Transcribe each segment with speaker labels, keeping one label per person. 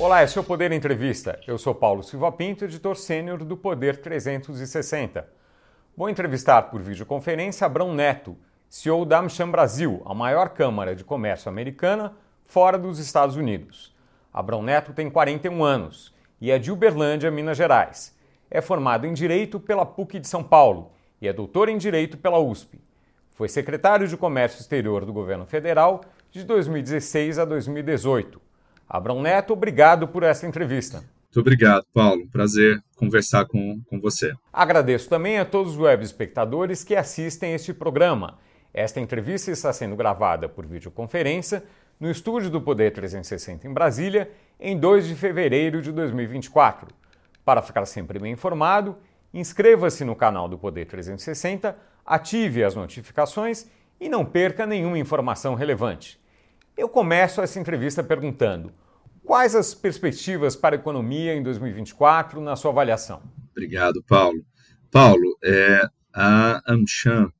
Speaker 1: Olá, esse é o Poder Entrevista. Eu sou Paulo Silva Pinto, editor sênior do Poder 360. Vou entrevistar por videoconferência Abrão Neto, CEO da AmCham Brasil, a maior câmara de comércio americana fora dos Estados Unidos. Abrão Neto tem 41 anos e é de Uberlândia, Minas Gerais. É formado em Direito pela PUC de São Paulo e é doutor em Direito pela USP. Foi secretário de Comércio Exterior do governo federal de 2016 a 2018 Abrão Neto, obrigado por essa entrevista.
Speaker 2: Muito obrigado, Paulo. Prazer conversar com, com você.
Speaker 1: Agradeço também a todos os web espectadores que assistem este programa. Esta entrevista está sendo gravada por videoconferência no estúdio do Poder 360 em Brasília, em 2 de fevereiro de 2024. Para ficar sempre bem informado, inscreva-se no canal do Poder 360, ative as notificações e não perca nenhuma informação relevante. Eu começo essa entrevista perguntando: quais as perspectivas para a economia em 2024 na sua avaliação?
Speaker 2: Obrigado, Paulo. Paulo, é, a AmCham,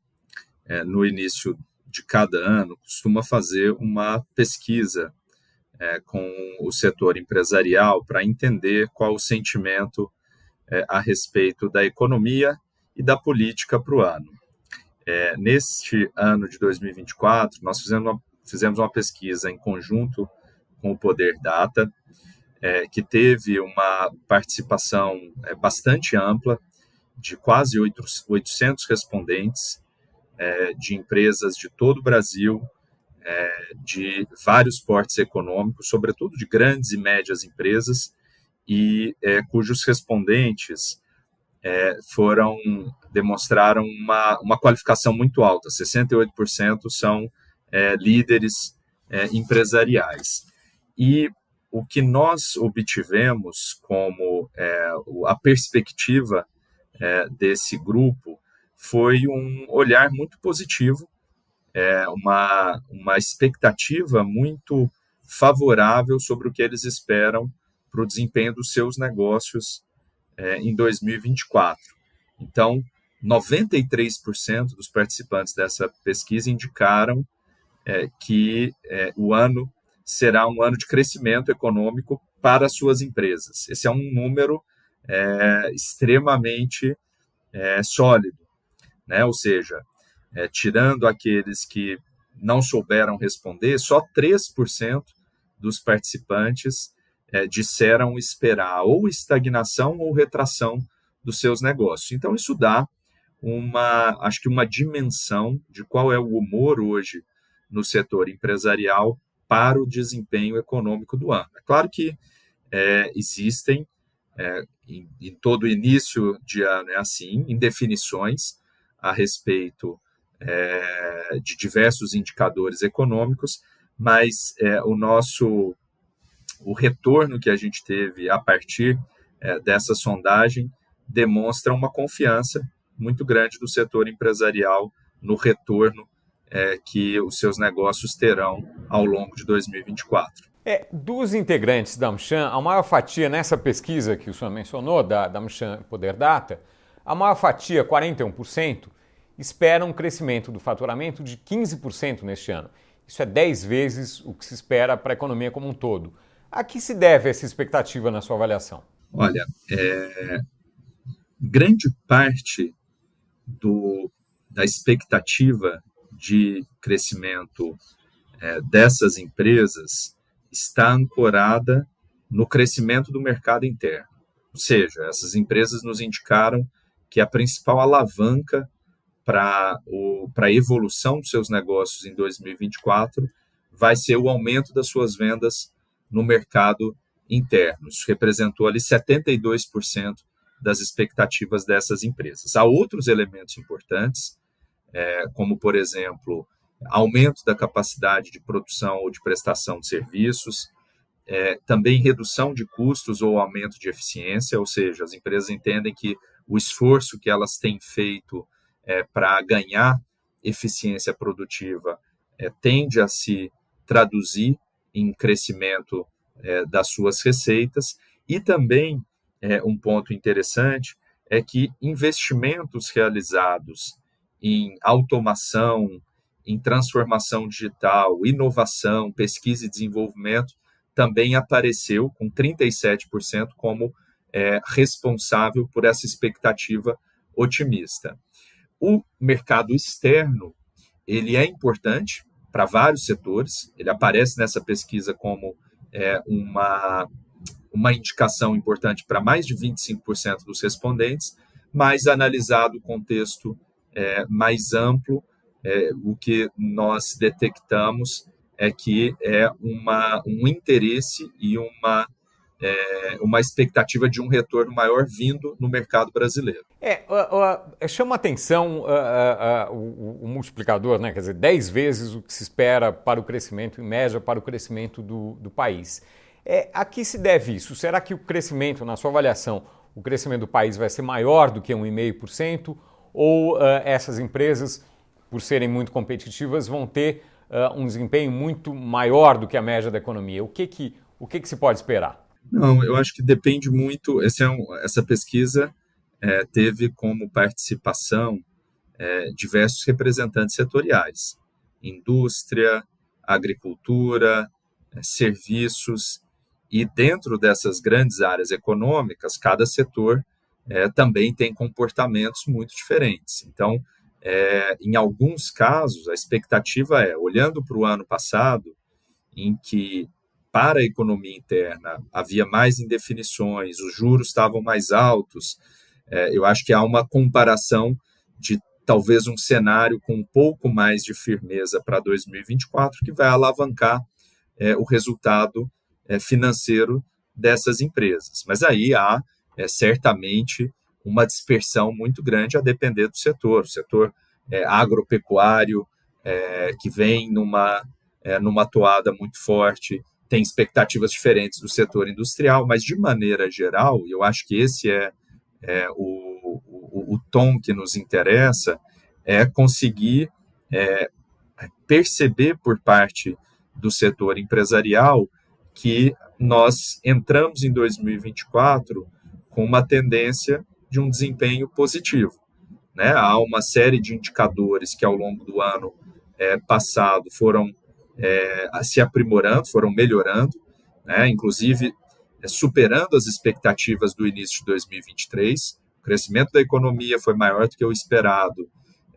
Speaker 2: é, no início de cada ano, costuma fazer uma pesquisa é, com o setor empresarial para entender qual o sentimento é, a respeito da economia e da política para o ano. É, neste ano de 2024, nós fizemos uma fizemos uma pesquisa em conjunto com o Poder Data, é, que teve uma participação é, bastante ampla de quase 800 respondentes é, de empresas de todo o Brasil, é, de vários portes econômicos, sobretudo de grandes e médias empresas, e é, cujos respondentes é, foram demonstraram uma, uma qualificação muito alta, 68% são é, líderes é, empresariais. E o que nós obtivemos como é, a perspectiva é, desse grupo foi um olhar muito positivo, é, uma, uma expectativa muito favorável sobre o que eles esperam para o desempenho dos seus negócios é, em 2024. Então, 93% dos participantes dessa pesquisa indicaram é, que é, o ano será um ano de crescimento econômico para suas empresas. Esse é um número é, extremamente é, sólido, né? ou seja, é, tirando aqueles que não souberam responder, só 3% dos participantes é, disseram esperar ou estagnação ou retração dos seus negócios. Então, isso dá uma, acho que uma dimensão de qual é o humor hoje no setor empresarial para o desempenho econômico do ano. É claro que é, existem, é, em, em, todo início de ano é assim, indefinições a respeito é, de diversos indicadores econômicos, mas é, o nosso o retorno que a gente teve a partir é, dessa sondagem demonstra uma confiança muito grande do setor empresarial no retorno é, que os seus negócios terão ao longo de 2024.
Speaker 1: É, dos integrantes da AmCham, a maior fatia nessa pesquisa que o senhor mencionou, da, da AmCham Poder Data, a maior fatia, 41%, espera um crescimento do faturamento de 15% neste ano. Isso é 10 vezes o que se espera para a economia como um todo. A que se deve essa expectativa na sua avaliação?
Speaker 2: Olha, é, grande parte do, da expectativa de crescimento é, dessas empresas está ancorada no crescimento do mercado interno. Ou seja, essas empresas nos indicaram que a principal alavanca para a evolução dos seus negócios em 2024 vai ser o aumento das suas vendas no mercado interno. Isso representou ali 72% das expectativas dessas empresas. Há outros elementos importantes é, como, por exemplo, aumento da capacidade de produção ou de prestação de serviços, é, também redução de custos ou aumento de eficiência, ou seja, as empresas entendem que o esforço que elas têm feito é, para ganhar eficiência produtiva é, tende a se traduzir em crescimento é, das suas receitas. E também é, um ponto interessante é que investimentos realizados em automação, em transformação digital, inovação, pesquisa e desenvolvimento, também apareceu com 37% como é, responsável por essa expectativa otimista. O mercado externo ele é importante para vários setores. Ele aparece nessa pesquisa como é, uma uma indicação importante para mais de 25% dos respondentes, mas analisado o contexto é, mais amplo, é, o que nós detectamos é que é uma, um interesse e uma, é, uma expectativa de um retorno maior vindo no mercado brasileiro.
Speaker 1: É, uh, uh, chama atenção uh, o, o, multiplicador, né? quer dizer, 10 vezes o que se espera para o crescimento, em média, para o crescimento do, do país. É, a que se deve isso? Será que o crescimento, na sua avaliação, o crescimento do país vai ser maior do que 1,5%? Ou essas empresas, por serem muito competitivas, vão ter uh, um desempenho muito maior do que a média da economia. O que, que, o que, que se pode esperar?
Speaker 2: Não, eu acho que depende muito. É um, essa pesquisa é, teve como participação é, diversos representantes setoriais: indústria, agricultura, é, serviços, e dentro dessas grandes áreas econômicas, cada setor é, também tem comportamentos muito diferentes. Então, é, em alguns casos, a expectativa é, olhando para o ano passado, em que para a economia interna havia mais indefinições, os juros estavam mais altos, é, eu acho que há uma comparação de talvez um cenário com um pouco mais de firmeza para 2024 que vai alavancar é, o resultado é, financeiro dessas empresas. Mas aí há é, certamente uma dispersão muito grande a depender do setor. O setor é, agropecuário, é, que vem numa, é, numa toada muito forte, tem expectativas diferentes do setor industrial, mas de maneira geral, eu acho que esse é, é o, o, o, tom que nos interessa, é conseguir é, perceber por parte do setor empresarial que nós entramos em 2024 com uma tendência de um desempenho positivo. Né? Há uma série de indicadores que ao longo do ano é, passado foram é, se aprimorando, foram melhorando, né? inclusive é, superando as expectativas do início de 2023. O crescimento da economia foi maior do que o esperado.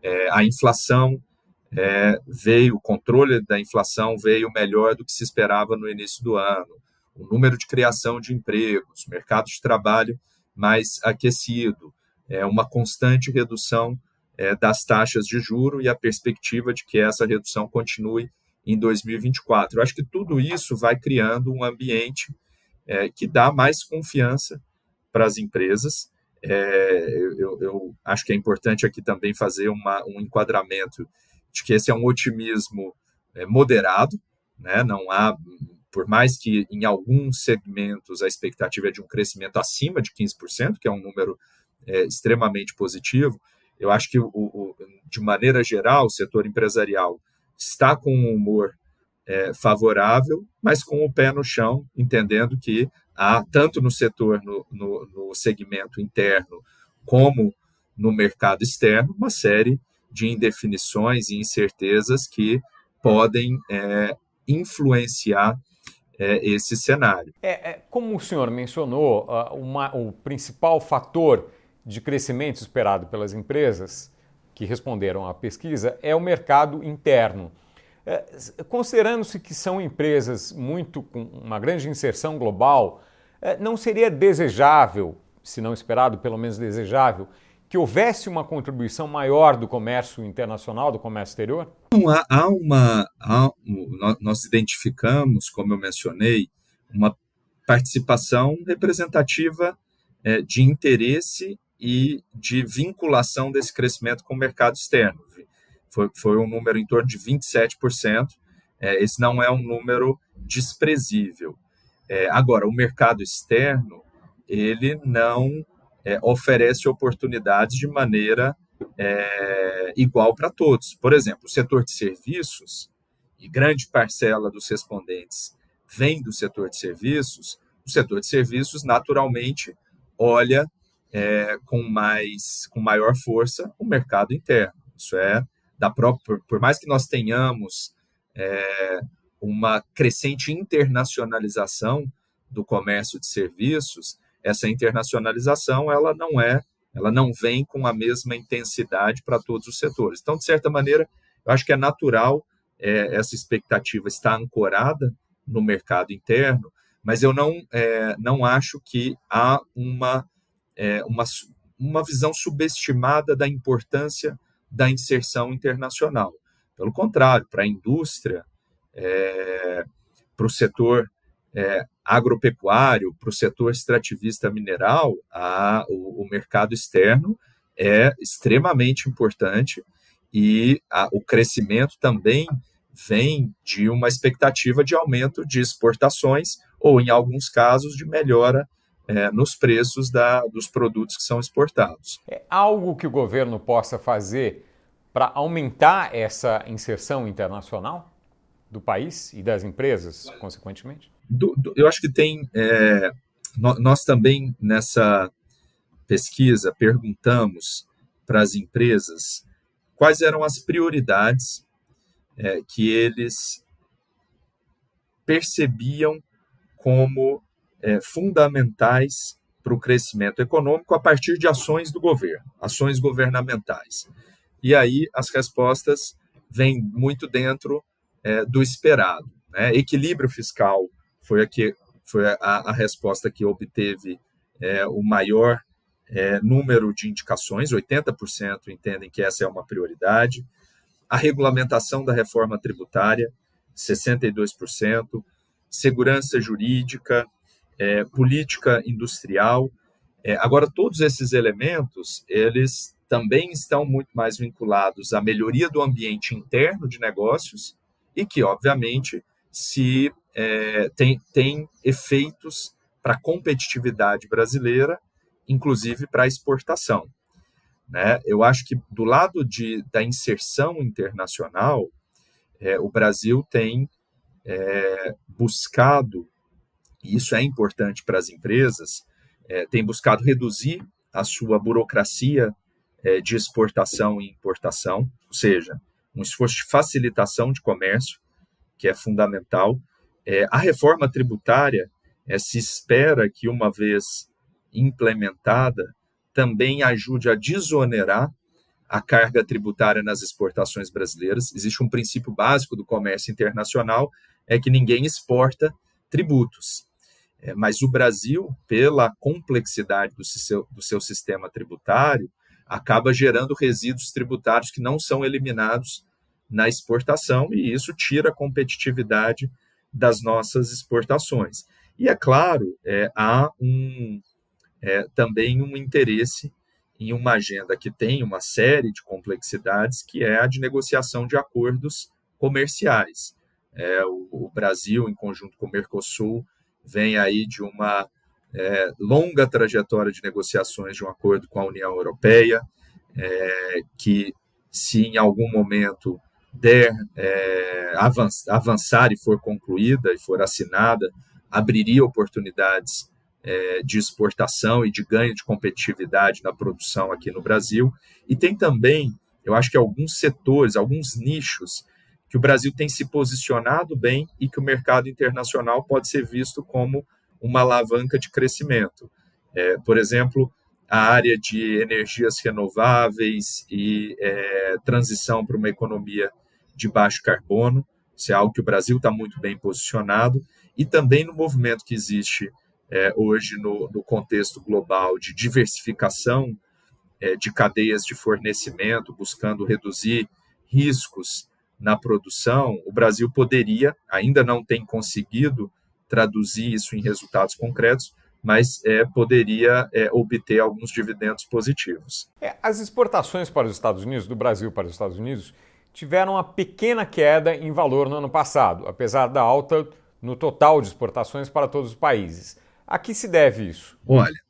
Speaker 2: É, a inflação é, veio, o controle da inflação veio melhor do que se esperava no início do ano. O número de criação de empregos, mercado de trabalho mais aquecido, é uma constante redução é, das taxas de juro e a perspectiva de que essa redução continue em 2024. Eu acho que tudo isso vai criando um ambiente é, que dá mais confiança para as empresas. É, eu, eu, acho que é importante aqui também fazer uma, um enquadramento de que esse é um otimismo é, moderado, né? não há por mais que em alguns segmentos a expectativa é de um crescimento acima de 15%, que é um número é, extremamente positivo, eu acho que, o, o, de maneira geral, o setor empresarial está com um humor é, favorável, mas com o pé no chão, entendendo que há, tanto no setor, no, no, no segmento interno, como no mercado externo, uma série de indefinições e incertezas que podem é, influenciar é, esse cenário.
Speaker 1: É, é, como o senhor mencionou, uh, uma, o principal fator de crescimento esperado pelas empresas que responderam à pesquisa é o mercado interno. É, Considerando-se que são empresas muito com uma grande inserção global, é, não seria desejável, se não esperado, pelo menos desejável, que houvesse uma contribuição maior do comércio internacional, do comércio exterior?
Speaker 2: Não, há, há uma. Há, nós identificamos, como eu mencionei, uma participação representativa é, de interesse e de vinculação desse crescimento com o mercado externo. Foi, foi um número em torno de 27%. É, esse não é um número desprezível. É, agora, o mercado externo, ele não é, oferece oportunidades de maneira é, igual para todos. Por exemplo, o setor de serviços, e grande parcela dos respondentes vem do setor de serviços, o setor de serviços naturalmente olha é, com mais com maior força o mercado interno. Isso é da própria, por, mais que nós tenhamos é, uma crescente internacionalização do comércio de serviços, essa internacionalização ela não é, ela não vem com a mesma intensidade para todos os setores. Então, de certa maneira, eu acho que é natural é, essa expectativa estar ancorada no mercado interno, mas eu não, é, não acho que há uma, é, uma, uma visão subestimada da importância da inserção internacional. Pelo contrário, para a indústria, é, para o setor é, agropecuário, para o setor extrativista mineral, a, o, o, mercado externo é extremamente importante e a, o crescimento também vem de uma expectativa de aumento de exportações ou, em alguns casos, de melhora é, nos preços da, dos produtos que são exportados.
Speaker 1: É algo que o governo possa fazer para aumentar essa inserção internacional do país e das empresas, consequentemente?
Speaker 2: Do, do, eu acho que tem. É, nós, nós também, nessa pesquisa, perguntamos para as empresas quais eram as prioridades é, que eles percebiam como é, fundamentais para o crescimento econômico a partir de ações do governo, ações governamentais. E aí as respostas vêm muito dentro é, do esperado. Né? Equilíbrio fiscal foi a, que, foi a, a resposta que obteve é, o maior é, número de indicações, 80% entendem que essa é uma prioridade. A regulamentação da reforma tributária, 62%. Segurança jurídica, é, política industrial. É, agora, todos esses elementos, eles também estão muito mais vinculados à melhoria do ambiente interno de negócios e que, obviamente, se é, tem, tem efeitos para a competitividade brasileira, inclusive para a exportação. Né? Eu acho que do lado de, da inserção internacional, é, o Brasil tem é, buscado, e isso é importante para as empresas, é, tem buscado reduzir a sua burocracia é, de exportação e importação, ou seja, um esforço de facilitação de comércio, que é fundamental. É, a reforma tributária é, se espera que, uma vez implementada, também ajude a desonerar a carga tributária nas exportações brasileiras. Existe um princípio básico do comércio internacional, é que ninguém exporta tributos. É, mas o Brasil, pela complexidade do seu, do seu sistema tributário, acaba gerando resíduos tributários que não são eliminados na exportação e isso tira a competitividade das nossas exportações. E é claro, é, há um, é, também um interesse em uma agenda que tem uma série de complexidades, que é a de negociação de acordos comerciais. É, o, o, Brasil, em conjunto com o Mercosul, vem aí de uma é, longa trajetória de negociações de um acordo com a União Europeia, é, que, se em algum momento der é, avançar e for concluída e for assinada, abriria oportunidades é, de exportação e de ganho de competitividade na produção aqui no Brasil. E tem também, eu acho que alguns setores, alguns nichos que o Brasil tem se posicionado bem e que o mercado internacional pode ser visto como uma alavanca de crescimento. É, por exemplo, a área de energias renováveis e é, transição para uma economia de baixo carbono, isso é algo que o Brasil está muito bem posicionado, e também no movimento que existe é, hoje no, no, contexto global de diversificação é, de cadeias de fornecimento, buscando reduzir riscos na produção, o Brasil poderia, ainda não tem conseguido, traduzir isso em resultados concretos, mas é, poderia é, obter alguns dividendos positivos.
Speaker 1: É, as exportações para os Estados Unidos, do Brasil para os Estados Unidos, tiveram uma pequena queda em valor no ano passado, apesar da alta no total de exportações para todos os países. A que se deve isso?
Speaker 2: Olha,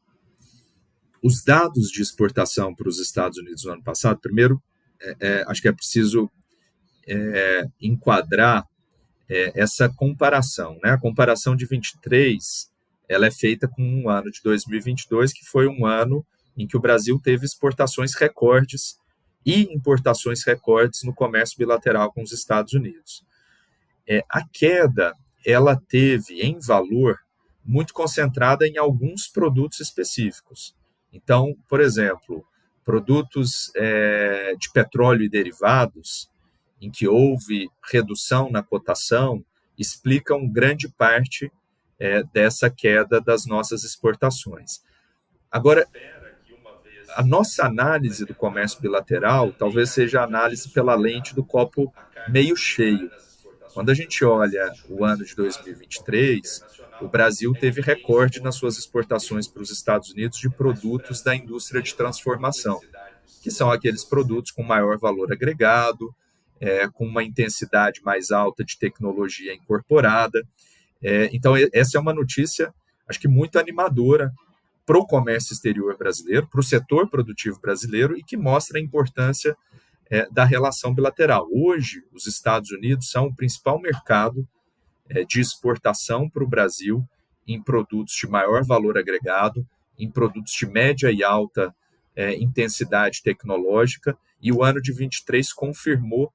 Speaker 2: os dados de exportação para os Estados Unidos no ano passado, primeiro, é, é, acho que é preciso é, enquadrar é, essa comparação. Né? A comparação de 23 ela é feita com um ano de 2022, que foi um ano em que o Brasil teve exportações recordes e importações recordes no comércio bilateral com os Estados Unidos. é, a queda ela teve em valor muito concentrada em alguns produtos específicos. Então, por exemplo, produtos é, de petróleo e derivados, em que houve redução na cotação, explicam grande parte é, dessa queda das nossas exportações. Agora, a nossa análise do comércio bilateral talvez seja a análise pela lente do copo meio cheio. Quando a gente olha o ano de 2023, o Brasil teve recorde nas suas exportações para os Estados Unidos de produtos da indústria de transformação, que são aqueles produtos com maior valor agregado, é, com uma intensidade mais alta de tecnologia incorporada. É, então, essa é uma notícia, acho que muito animadora para o comércio exterior brasileiro, para o setor produtivo brasileiro e que mostra a importância é, da relação bilateral. Hoje, os Estados Unidos são o principal mercado é, de exportação para o Brasil em produtos de maior valor agregado, em produtos de média e alta é, intensidade tecnológica, e o ano de 23 confirmou,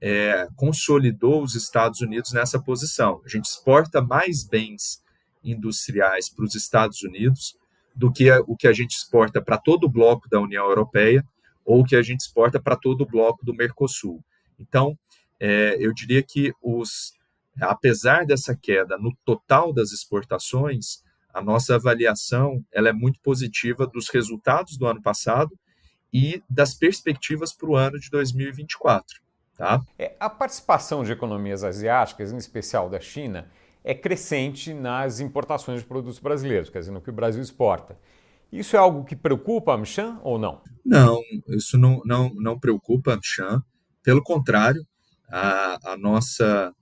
Speaker 2: é, consolidou os Estados Unidos nessa posição. A gente exporta mais bens industriais para os Estados Unidos do que a, o que a gente exporta para todo o bloco da União Europeia ou o que a gente exporta para todo o bloco do Mercosul. Então, é, eu diria que os, apesar dessa queda no total das exportações, a nossa avaliação ela é muito positiva dos resultados do ano passado e das perspectivas para o ano de 2024. Tá?
Speaker 1: É, a participação de economias asiáticas, em especial da China, é crescente nas importações de produtos brasileiros, quer dizer, no que o Brasil exporta. Isso é algo que preocupa a Michan ou não?
Speaker 2: Não, isso não, não, não preocupa a Michan. Pelo contrário, a, a nossa,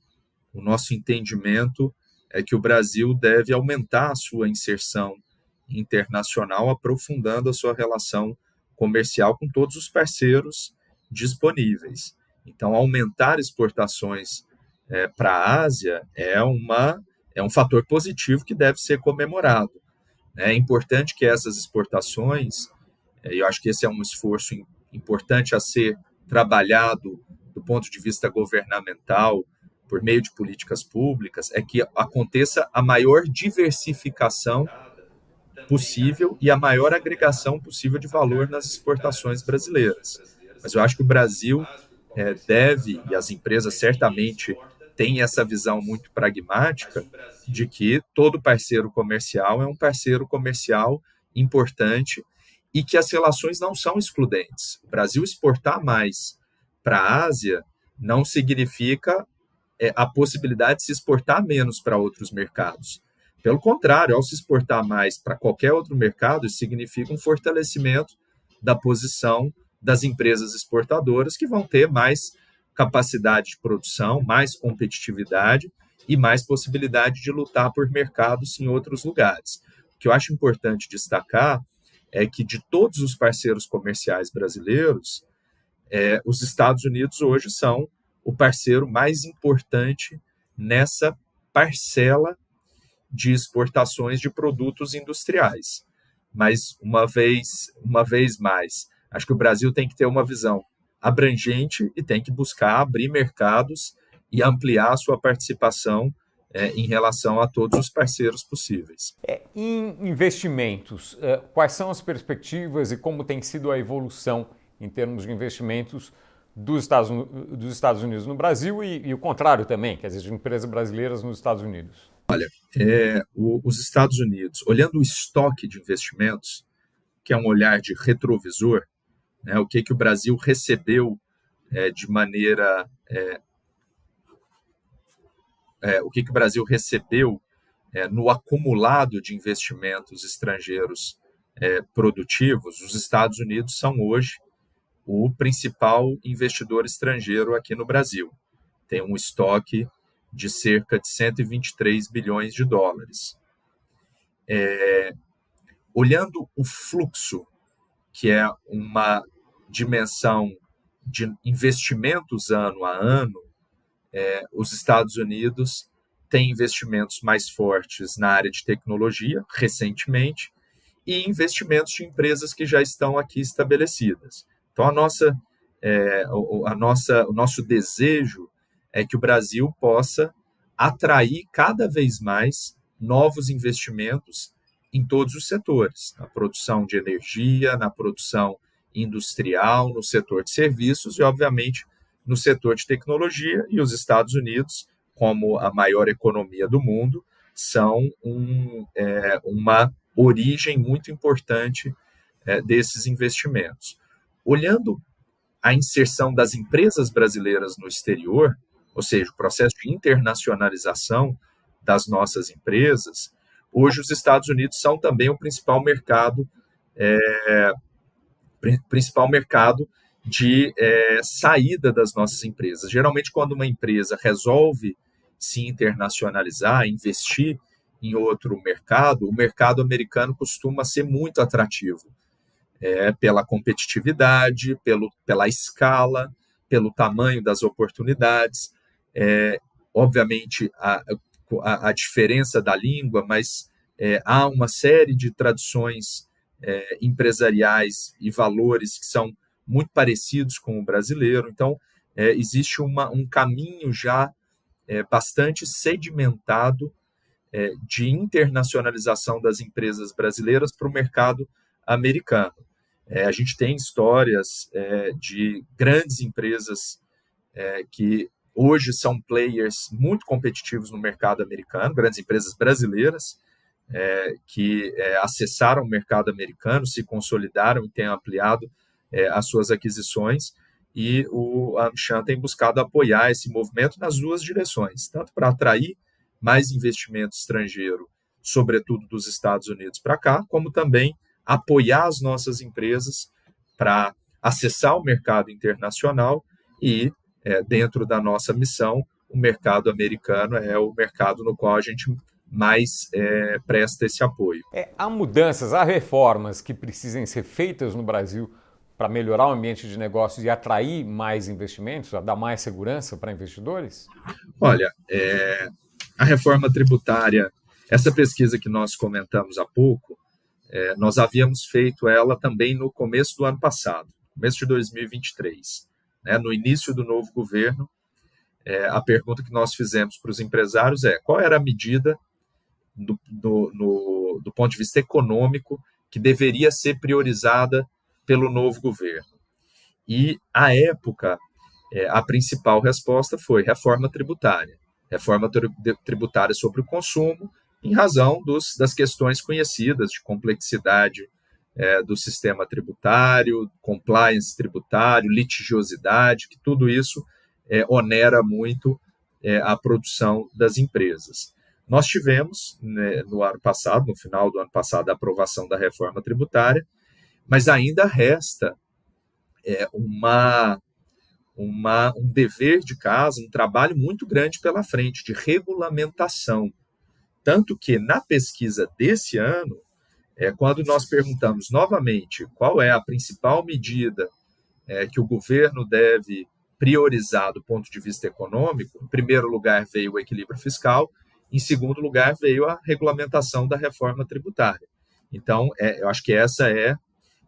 Speaker 2: o nosso entendimento é que o Brasil deve aumentar a sua inserção internacional, aprofundando a sua relação comercial com todos os parceiros disponíveis. Então, aumentar exportações é, para a Ásia é, uma, é um fator positivo que deve ser comemorado. É importante que essas exportações, é, eu acho que esse é um esforço importante a ser trabalhado do ponto de vista governamental, por meio de políticas públicas, é que aconteça a maior diversificação possível e a maior agregação possível de valor nas exportações brasileiras. Mas eu acho que o Brasil é, deve, e as empresas certamente tem essa visão muito pragmática de que todo parceiro comercial é um parceiro comercial importante e que as relações não são excludentes. O Brasil exportar mais para a Ásia não significa é, a possibilidade de se exportar menos para outros mercados. Pelo contrário, ao se exportar mais para qualquer outro mercado, isso significa um fortalecimento da posição das empresas exportadoras que vão ter mais capacidade de produção, mais competitividade e mais possibilidade de lutar por mercados em outros lugares. O que eu acho importante destacar é que de todos os parceiros comerciais brasileiros, é, os Estados Unidos hoje são o parceiro mais importante nessa parcela de exportações de produtos industriais. Mas uma vez, uma vez mais, acho que o Brasil tem que ter uma visão abrangente e tem que buscar abrir mercados e ampliar a sua participação é, em relação a todos os parceiros possíveis.
Speaker 1: É, em investimentos, é, quais são as perspectivas e como tem sido a evolução em termos de investimentos dos Estados, dos Estados Unidos no Brasil e, e o contrário também, quer dizer, de empresas brasileiras nos Estados Unidos?
Speaker 2: Olha, é, o, os Estados Unidos, olhando o estoque de investimentos, que é um olhar de retrovisor, né, o que, que o Brasil recebeu é, de maneira. É, é, o que, que o Brasil recebeu é, no acumulado de investimentos estrangeiros é, produtivos, os Estados Unidos são hoje o principal investidor estrangeiro aqui no Brasil. Tem um estoque de cerca de 123 bilhões de dólares. É, olhando o fluxo, que é uma dimensão de investimentos ano a ano, é, os Estados Unidos têm investimentos mais fortes na área de tecnologia, recentemente, e investimentos de empresas que já estão aqui estabelecidas. Então, a nossa, é, a nossa, o nosso desejo é que o Brasil possa atrair cada vez mais novos investimentos em todos os setores, na produção de energia, na produção industrial, no setor de serviços e, obviamente, no setor de tecnologia. E os Estados Unidos, como a maior economia do mundo, são um, é, uma origem muito importante é, desses investimentos. Olhando a inserção das empresas brasileiras no exterior, ou seja, o processo de internacionalização das nossas empresas, hoje os Estados Unidos são também o principal mercado, é, principal mercado de é, saída das nossas empresas. Geralmente, quando uma empresa resolve se internacionalizar, investir em outro mercado, o mercado americano costuma ser muito atrativo é, pela competitividade, pelo, pela escala, pelo tamanho das oportunidades. É, obviamente, a, a, a, diferença da língua, mas é, há uma série de tradições é, empresariais e valores que são muito parecidos com o brasileiro. Então, é, existe uma, um caminho já é, bastante sedimentado de internacionalização das empresas brasileiras para o mercado americano. a gente tem histórias de grandes empresas que hoje são players muito competitivos no mercado americano, grandes empresas brasileiras é, que é, acessaram o mercado americano, se consolidaram e têm ampliado é, as suas aquisições. E o Amchan tem buscado apoiar esse movimento nas duas direções, tanto para atrair mais investimento estrangeiro, sobretudo dos Estados Unidos para cá, como também apoiar as nossas empresas para acessar o mercado internacional e é, dentro da nossa missão, o mercado americano é o mercado no qual a gente mais é, presta esse apoio.
Speaker 1: É, há mudanças, há reformas que precisem ser feitas no Brasil para melhorar o ambiente de negócios e atrair mais investimentos, dar mais segurança para investidores?
Speaker 2: Olha, é, a reforma tributária, essa pesquisa que nós comentamos há pouco, é, nós havíamos feito ela também no começo do ano passado, começo de 2023 né, no início do novo governo, é, a pergunta que nós fizemos para os empresários é qual era a medida do, do, no, do ponto de vista econômico que deveria ser priorizada pelo novo governo. E, à época, é, a principal resposta foi reforma tributária. Reforma tributária sobre o consumo, em razão dos, das questões conhecidas de complexidade é, do sistema tributário, compliance tributário, litigiosidade, que tudo isso é, onera muito é, a produção das empresas. Nós tivemos, né, no ano passado, no final do ano passado, a aprovação da reforma tributária, mas ainda resta é, uma, uma, um dever de casa, um trabalho muito grande pela frente de regulamentação. Tanto que na pesquisa desse ano, é, quando nós perguntamos novamente qual é a principal medida é, que o governo deve priorizar do ponto de vista econômico, em primeiro lugar veio o equilíbrio fiscal, em segundo lugar veio a regulamentação da reforma tributária. Então, é, eu acho que essa é,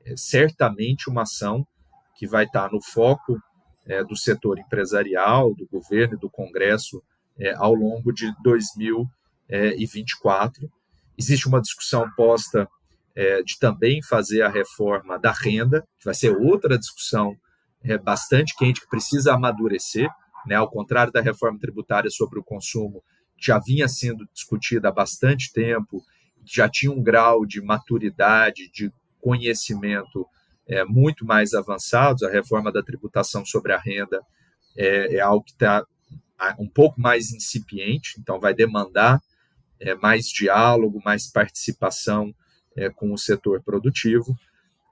Speaker 2: é, certamente uma ação que vai estar no foco é, do setor empresarial, do governo e do Congresso é, ao longo de 2024. Existe uma discussão posta é, de também fazer a reforma da renda, que vai ser outra discussão é, bastante quente, que precisa amadurecer, né, ao contrário da reforma tributária sobre o consumo, já vinha sendo discutida há bastante tempo, já tinha um grau de maturidade, de conhecimento é, muito mais avançados. A reforma da tributação sobre a renda é, é algo que está um pouco mais incipiente, então vai demandar é, mais diálogo, mais participação é, com o setor produtivo.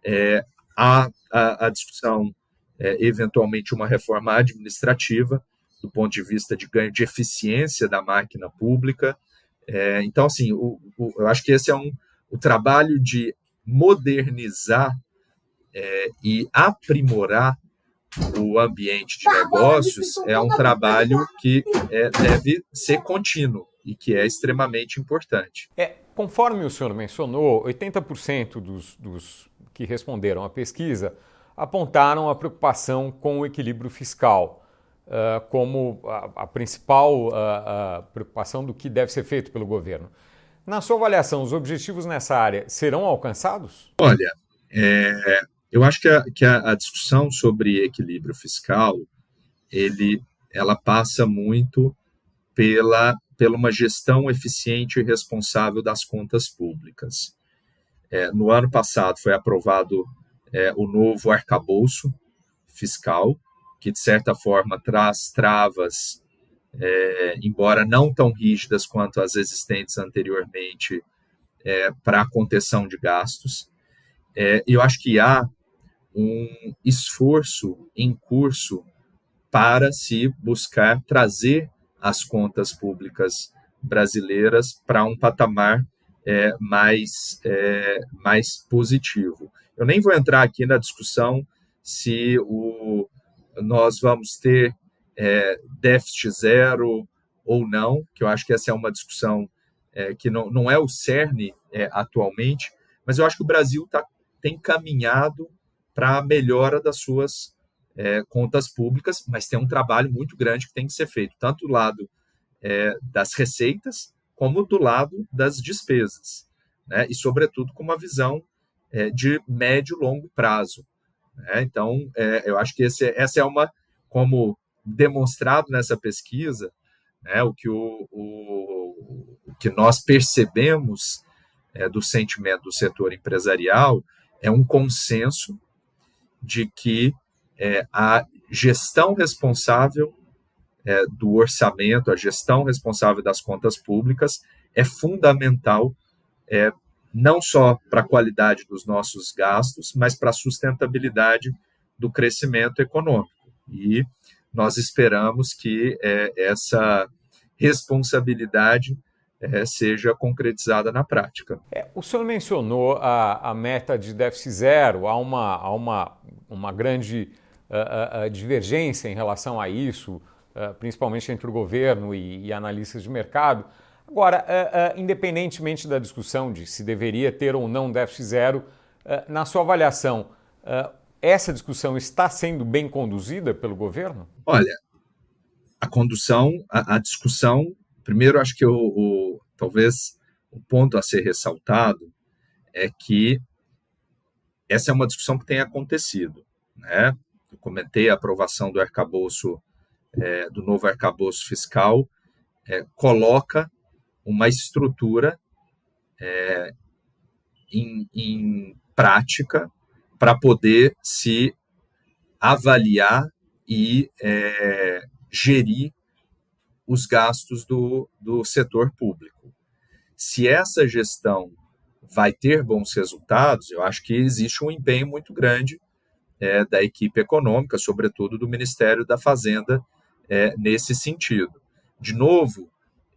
Speaker 2: É, há a, a discussão, é, eventualmente, uma reforma administrativa, do ponto de vista de ganho de eficiência da máquina pública. É, então, assim, o, o, eu acho que esse é um, o trabalho de modernizar é, e aprimorar o ambiente de negócios é um trabalho que é, deve ser contínuo e que é extremamente importante.
Speaker 1: É, conforme o senhor mencionou, 80% dos, dos que responderam à pesquisa apontaram a preocupação com o equilíbrio fiscal. Como a, a principal uh, preocupação do que deve ser feito pelo governo. Na sua avaliação, os objetivos nessa área serão alcançados?
Speaker 2: Olha, é, eu acho que, a, que a, discussão sobre equilíbrio fiscal ele, ela passa muito pela, pela uma gestão eficiente e responsável das contas públicas. É, no ano passado foi aprovado é, o novo arcabouço fiscal, que de certa forma traz travas é, embora não tão rígidas quanto as existentes anteriormente, é, para a contenção de gastos. É, eu acho que há um esforço em curso para se buscar trazer as contas públicas brasileiras para um patamar é, mais, é, mais positivo. Eu nem vou entrar aqui na discussão se o, nós vamos ter é, déficit zero ou não, que eu acho que essa é uma discussão é, que não, não é o cerne é, atualmente, mas eu acho que o Brasil tá, tem caminhado para a melhora das suas é, contas públicas, mas tem um trabalho muito grande que tem que ser feito, tanto do lado é, das receitas, como do lado das despesas, né? e, sobretudo, com uma visão é, de médio e longo prazo. Né? Então, eu acho que esse, essa é uma, como demonstrado nessa pesquisa, né, o, que o, o, o que nós percebemos é, do sentimento do setor empresarial é um consenso de que é, a gestão responsável é, do orçamento, a gestão responsável das contas públicas é fundamental, é, não só para a qualidade dos nossos gastos, mas para a sustentabilidade do crescimento econômico. E nós esperamos que é, essa responsabilidade é, seja concretizada na prática.
Speaker 1: É, o senhor mencionou a, a, meta de déficit zero, há uma, há uma, uma grande uh, uh, divergência em relação a isso, principalmente entre o governo e, e, analistas de mercado. Agora, independentemente da discussão de se deveria ter ou não déficit zero, na sua avaliação, essa discussão está sendo bem conduzida pelo governo?
Speaker 2: Olha, a condução, a, a discussão, primeiro acho que o, o, talvez o ponto a ser ressaltado é que essa é uma discussão que tem acontecido, né? Eu comentei a aprovação do arcabouço, é, do novo arcabouço fiscal, é, coloca uma estrutura é, em, em prática para poder se avaliar e é, gerir os gastos do, do setor público. Se essa gestão vai ter bons resultados, eu acho que existe um empenho muito grande é, da equipe econômica, sobretudo do Ministério da Fazenda, é, nesse sentido. De novo,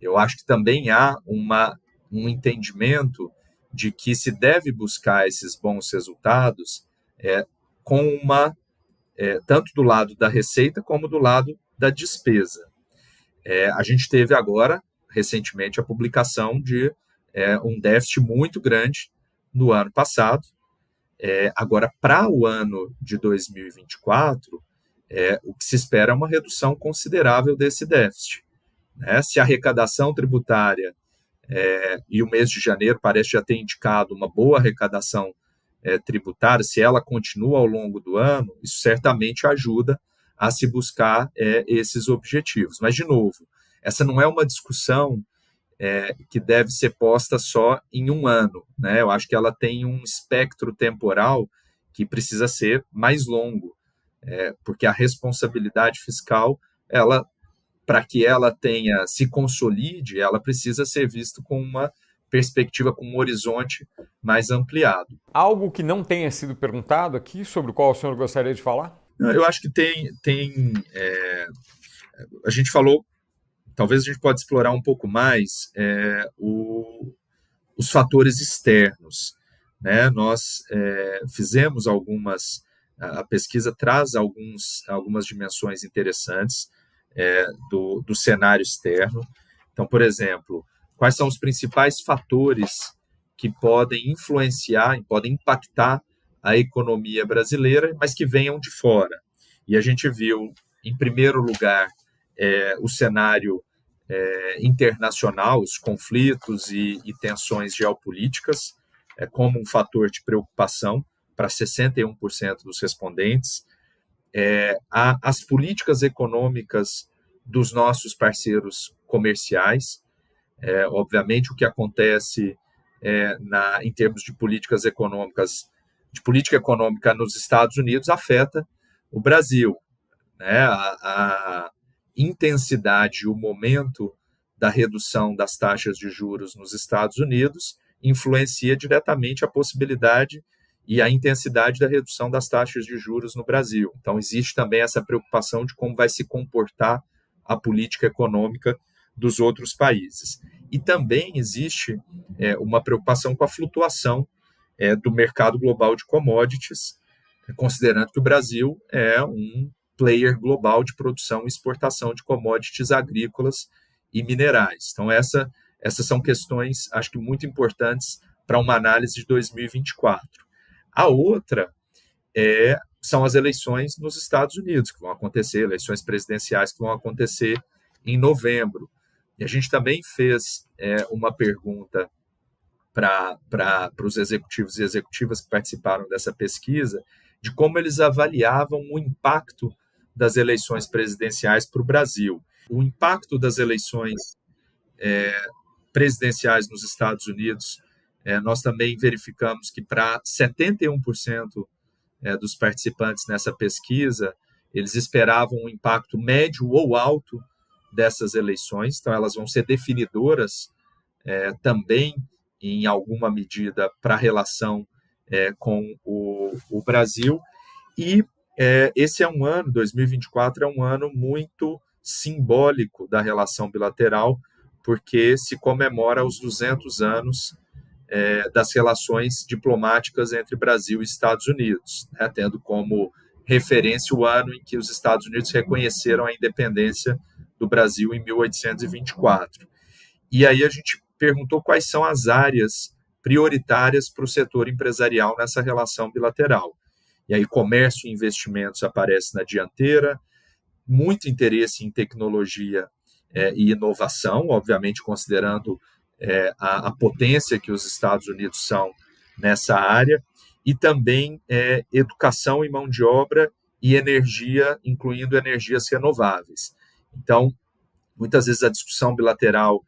Speaker 2: eu acho que também há uma, um entendimento de que se deve buscar esses bons resultados é, com uma é, tanto do lado da receita como do lado da despesa. É, a gente teve agora recentemente a publicação de é, um déficit muito grande no ano passado. É, agora, para o ano de 2024, é, o que se espera é uma redução considerável desse déficit. Né? Se a arrecadação tributária é, e o mês de janeiro parece já ter indicado uma boa arrecadação é, tributária, se ela continua ao longo do ano, isso certamente ajuda a se buscar é, esses objetivos. Mas, de novo, essa não é uma discussão é, que deve ser posta só em um ano. Né? Eu acho que ela tem um espectro temporal que precisa ser mais longo, é, porque a responsabilidade fiscal, ela, para que ela tenha se consolide, ela precisa ser vista com uma perspectiva com um horizonte mais ampliado.
Speaker 1: Algo que não tenha sido perguntado aqui, sobre o qual o senhor gostaria de falar?
Speaker 2: Eu acho que tem. tem é, a gente falou, talvez a gente pode explorar um pouco mais é, o, os fatores externos. Né? Nós é, fizemos algumas. A pesquisa traz alguns, algumas dimensões interessantes é, do, do cenário externo. Então, por exemplo, quais são os principais fatores que podem influenciar, podem impactar a economia brasileira, mas que venham de fora. E a gente viu em primeiro lugar, é, o cenário é, internacional, os conflitos e, e tensões geopolíticas, é, como um fator de preocupação para 61% dos respondentes. É, a, as políticas econômicas dos nossos parceiros comerciais, é, obviamente, o que acontece é, na, em termos de políticas econômicas, de política econômica nos Estados Unidos afeta o Brasil. Né? A, a intensidade, o momento da redução das taxas de juros nos Estados Unidos influencia diretamente a possibilidade e a intensidade da redução das taxas de juros no Brasil. Então, existe também essa preocupação de como vai se comportar a política econômica dos outros países. E também existe é, uma preocupação com a flutuação é, do mercado global de commodities, considerando que o Brasil é um player global de produção e exportação de commodities agrícolas e minerais. Então, essa, essas são questões, acho que muito importantes para uma análise de 2024. A outra é, são as eleições nos Estados Unidos, que vão acontecer, eleições presidenciais que vão acontecer em novembro. E a gente também fez é, uma pergunta para os executivos e executivas que participaram dessa pesquisa, de como eles avaliavam o impacto das eleições presidenciais para o Brasil. O impacto das eleições é, presidenciais nos Estados Unidos, é, nós também verificamos que para 71% é, dos participantes nessa pesquisa, eles esperavam um impacto médio ou alto dessas eleições, então elas vão ser definidoras é, também, em alguma medida, para a relação é, com o, o, Brasil. E é, esse é um ano, 2024 é um ano muito simbólico da relação bilateral, porque se comemora os 200 anos é, das relações diplomáticas entre Brasil e Estados Unidos, né, tendo como referência o ano em que os Estados Unidos reconheceram a independência do Brasil em 1824. E aí a gente perguntou quais são as áreas prioritárias para o setor empresarial nessa relação bilateral. E aí comércio e investimentos aparece na dianteira, muito interesse em tecnologia é, e inovação, obviamente considerando é, a, a, potência que os Estados Unidos são nessa área, e também é, educação e mão de obra e energia, incluindo energias renováveis. Então, muitas vezes a discussão bilateral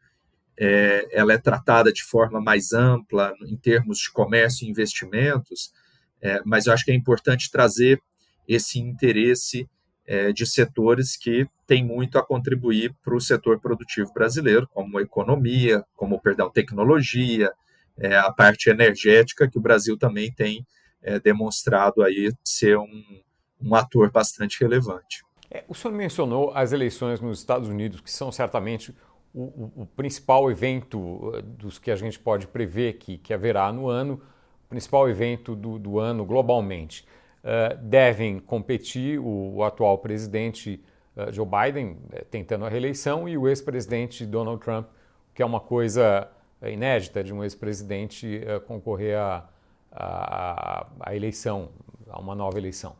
Speaker 2: é, ela é tratada de forma mais ampla em termos de comércio e investimentos, é, mas eu acho que é importante trazer esse interesse é, de setores que têm muito a contribuir para o setor produtivo brasileiro, como economia, como, perdão, tecnologia, é, a parte energética, que o Brasil também tem é, demonstrado aí ser um, um ator bastante relevante.
Speaker 1: É, o senhor mencionou as eleições nos Estados Unidos, que são certamente o, o, o, principal evento eh, dos que a gente pode prever que, que haverá no ano, o principal evento do, do ano globalmente. Uh, devem competir o, atual presidente uh, Joe Biden, uh, tentando a reeleição, e o ex-presidente Donald Trump, que é uma coisa inédita de um ex-presidente concorrer à eleição, a uma nova eleição.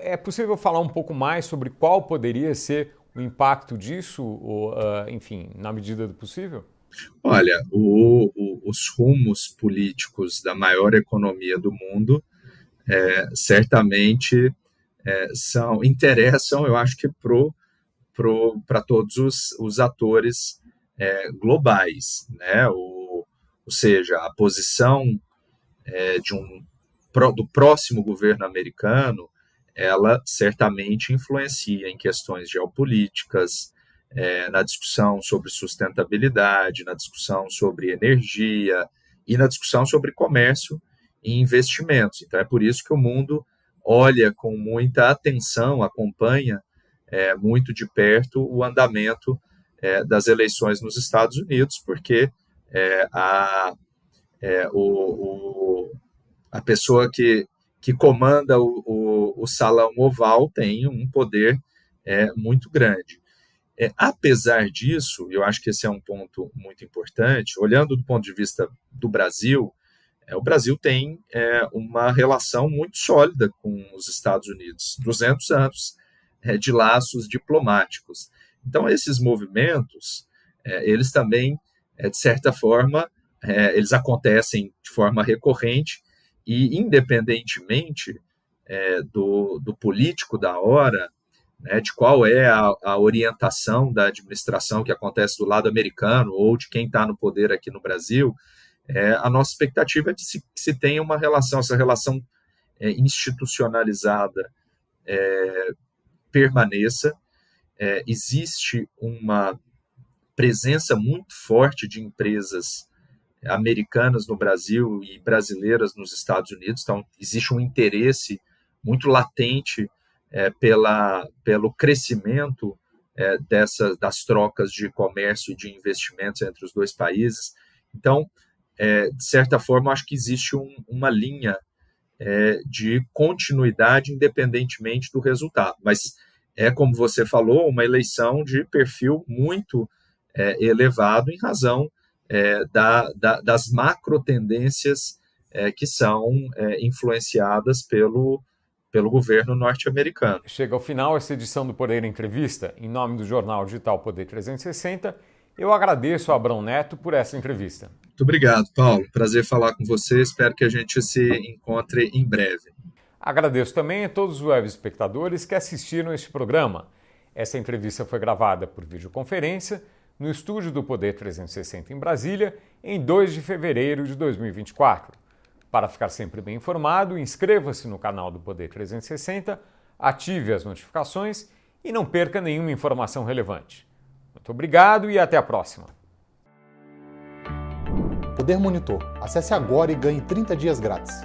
Speaker 1: É possível falar um pouco mais sobre qual poderia ser o impacto disso, ou, uh, enfim, na medida do possível?
Speaker 2: Olha, o, o, os rumos políticos da maior economia do mundo é, certamente é, são interessam, eu acho que para pro, pro, todos os, os atores é, globais, né? O, ou seja, a posição é, de um do próximo governo americano, ela certamente influencia em questões geopolíticas, é, na discussão sobre sustentabilidade, na discussão sobre energia e na discussão sobre comércio e investimentos. Então, é por isso que o mundo olha com muita atenção, acompanha é, muito de perto o andamento é, das eleições nos Estados Unidos, porque é, a, é, o, o a pessoa que, que comanda o, o, o salão oval tem um poder é, muito grande. É, apesar disso, eu acho que esse é um ponto muito importante, olhando do ponto de vista do Brasil, o Brasil tem é, uma relação muito sólida com os Estados Unidos, 200 anos é, de laços diplomáticos. Então, esses movimentos, é, eles também, é, de certa forma, é, eles acontecem de forma recorrente e, independentemente é, do, do, político da hora, né, de qual é a, a, orientação da administração que acontece do lado americano ou de quem está no poder aqui no Brasil, é, a nossa expectativa é de se, que se tenha uma relação, essa relação é, institucionalizada é, permaneça. É, existe uma presença muito forte de empresas americanas no Brasil e brasileiras nos Estados Unidos, então existe um interesse muito latente é, pela, pelo crescimento é, dessas, das trocas de comércio e de investimentos entre os dois países. Então, é, de certa forma, acho que existe um, uma linha é, de continuidade independentemente do resultado. Mas é, como você falou, uma eleição de perfil muito é, elevado em razão é, da, da, das macro tendências é, que são é, influenciadas pelo, pelo governo norte-americano.
Speaker 1: Chega ao final essa edição do Poder Entrevista. Em nome do jornal digital Poder 360, eu agradeço a Abrão Neto por essa entrevista.
Speaker 2: Muito obrigado, Paulo. Prazer falar com você. Espero que a gente se encontre em breve.
Speaker 1: Agradeço também a todos os web espectadores que assistiram este programa. Essa entrevista foi gravada por videoconferência no estúdio do Poder 360 em Brasília, em 2 de fevereiro de 2024. Para ficar sempre bem informado, inscreva-se no canal do Poder 360, ative as notificações e não perca nenhuma informação relevante. Muito obrigado e até a próxima.
Speaker 3: Poder Monitor. Acesse agora e ganhe 30 dias grátis.